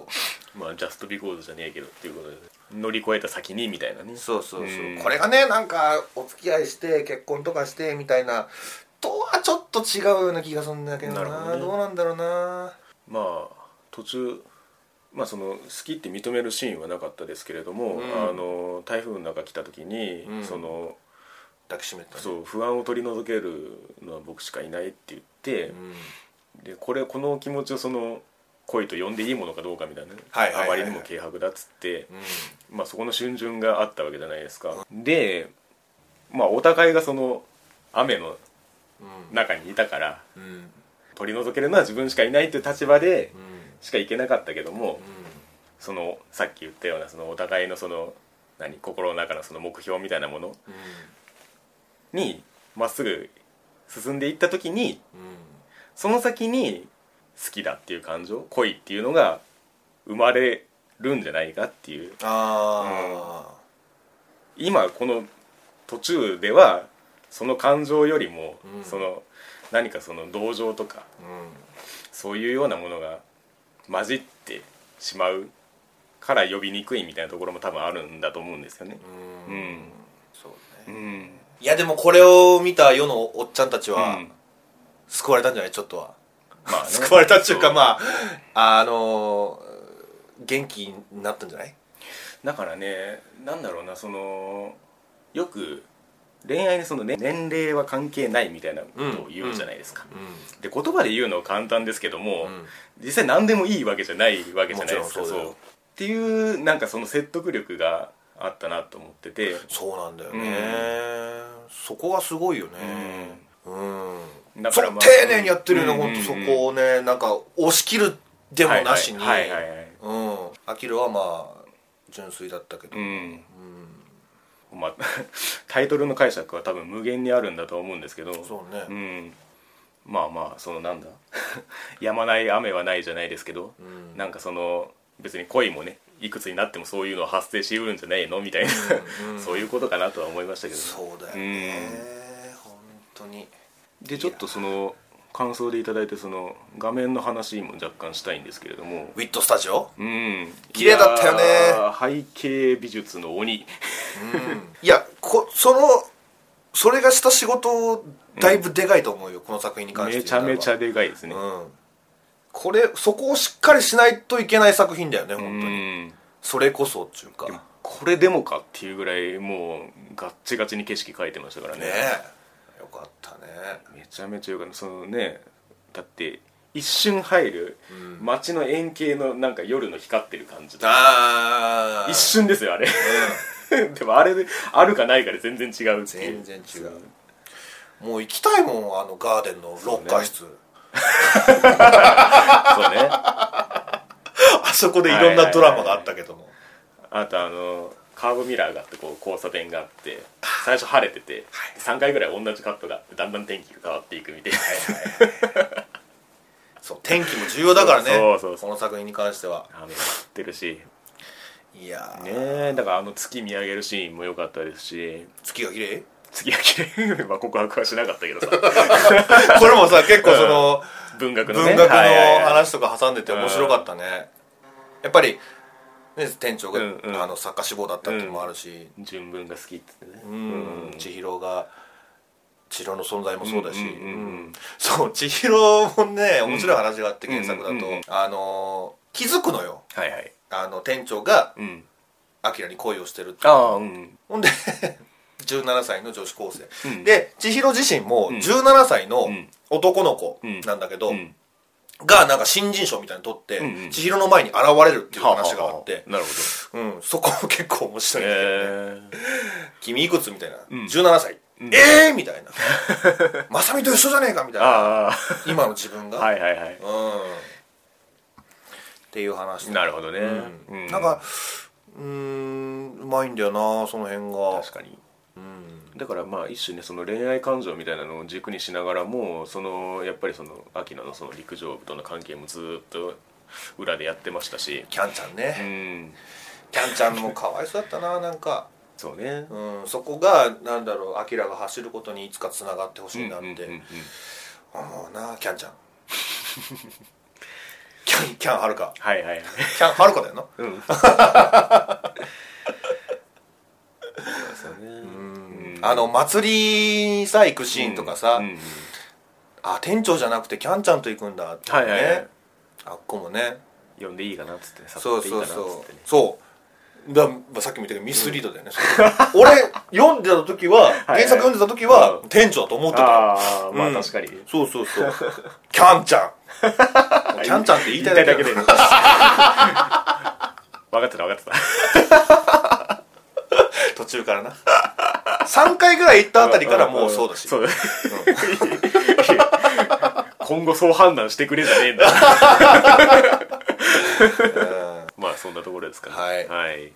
う、まあジャストビコーズじゃねえけどっていうことで乗り越えた先にみたいなね。そうそうそう、うん。これがねなんかお付き合いして結婚とかしてみたいなとはちょっと違うような気がするんだけどな。なるほどね。どうなんだろうな。まあ途中まあその好きって認めるシーンはなかったですけれども、うん。あの台風の中来た時に、うん。その抱きしめたねそう不安を取り除けるのは僕しかいないって言って、うん。でこれこの気持ちをその恋と呼んでいいものかどうかみたいな、はいはいあまりにも軽薄だっつって、うん。まあ、そこの春巡があったわけじゃないですか、でまあお互いがその雨のうん。中にいたから取り除けるのは自分しかいないっていう立場でうんしかいけなかったけども、うん。そのさっき言ったようなそのお互いのその何心の中のその目標みたいなものにまっすぐ進んでいった時にその先に好きだっていう感情恋っていうのが生まれるんじゃないかっていう。あ今この途中ではその感情よりも、うん。その何かその同情とかあうん。そういうようなものが混じってしまうから呼びにくいみたいなところも多分あるんだと思うんですよね。ううん。んそううねん。いやでもこれを見た世のおっちゃんたちはうん。救われたんじゃない？ちょっとは。まあね。救われたっていうかまああのー元気になったんじゃない？だからねなんだろうなそのよく恋愛にその、ね、年齢は関係ないみたいなことを言うじゃないですか、うで言葉で言うのは簡単ですけども、ん。実際何でもいいわけじゃないわけじゃないですかそうっていうなんかその説得力があったなと思ってて。そうなんだよね。そこがすごいよね。うん。だからまあ丁寧にやってるよねうん。本当そこをね。なんか押し切るでもなしに。はいはいはいはいうん。アキラはまあ純粋だったけど。うん、まあ タイトルの解釈は多分無限にあるんだとは思うんですけど。そうね。ん、まあまあそのなんだ。やまない雨はないじゃないですけど、うん。なんかその別に恋もねいくつになってもそういうのは発生しうるんじゃないのみたいな、うんうん。そういうことかなとは思いましたけどそうだよね。本当に。でちょっとその感想でいただいてその画面の話も若干したいんですけれども。ウィットスタジオ？うん。綺麗だったよね。背景美術の鬼。いやこそのそれがした仕事だいぶでかいと思うよ、この作品に関してめちゃめちゃでかいですね。うん。これそこをしっかりしないといけない作品だよねう本当に。んそれこそっていうか。これでもかっていうぐらいもうガッチガチに景色描いてましたからね。え。よかったね。めちゃめちゃよかった。そのねだって一瞬入るうん。街の円形のなんか夜の光ってる感じああ一瞬ですよあれ。でもあれであるかないかで全然違うっていう。全然違う。もう行きたいもんあのガーデンのロッカー室、そうね。あそこでいろんなドラマがあったけども、あとあのカーブミラーがあってこう交差点があって最初晴れてて3回ぐらい同じカットがあってだんだん天気が変わっていくみたいな。そう天気も重要だからね。そうそうそう。この作品に関しては。雨が降ってるし。いやー。ねえだからあの月見上げるシーンも良かったですし。月が綺麗？月が綺麗。まあ告白はしなかったけどさ。これもさ結構その、文学のね。文学のはいはいはい。話とか挟んでて面白かったね。やっぱり、ね、店長が、うんうん。あの作家志望だったっていうのもあるし、純文が好きって言ってね。うん。千尋が千尋の存在もそうだし、うんうんうんうん。うん。そう千尋もね面白い話があって原作だと、うんうんうん。あの気づくのよ。はいはい。あの店長がうん。アキラに恋をしてるってああうんほんで 17歳の女子高生、うん。で千尋自身もうん。17歳のうん。男の子なんだけど、うんがなんか新人賞みたいに取って、うんうん。千尋の前に現れるっていう話があって、なるほうん、そこも結構面ど白い、え君いくつみたいな、ん。17歳、ええー、みたいな。まさみと一緒じゃねえかみたいな。あ今の自分が、あはいはいはい。うん。っていう話で。なるほどね、うん。うん。なんかうーんうまいんだよなその辺が。確かに。うんだからまあ一種ねその恋愛感情みたいなのを軸にしながらもそのやっぱりその秋菜のその陸上部との関係もずっと裏でやってましたし。キャンちゃんうね、ん。キャンちゃんもかわいそうだったななんか、そうね。うん、そこがなんだろうアキラが走ることにいつかつながってほしいなって。思うなキャンちゃん。キャンキャンはるか。はいはいはい。キャンはるかだよな。うん そうねうんあの祭りにさ行くシーンとかさ、うんうんあ店長じゃなくてキャンちゃんと行くんだってね、はいはいはい。あっこもね。呼んでいいかなっつってね。そうそうそう。そう。だまさっきも言ったけどミスリードだよね、それ。俺読んでた時は 原作読んでた時はうん。店長だと思ってたよああまあうん。確かに。そうそうそう。キャンちゃん。キャンちゃんって言いたいだけだけで分かってた分かってた 途中からな。3回ぐらい行ったあたりからもうそうだし。そう。今後そう判断してくれじゃねえんだ。うん。まあそんなところですかね。はい。はい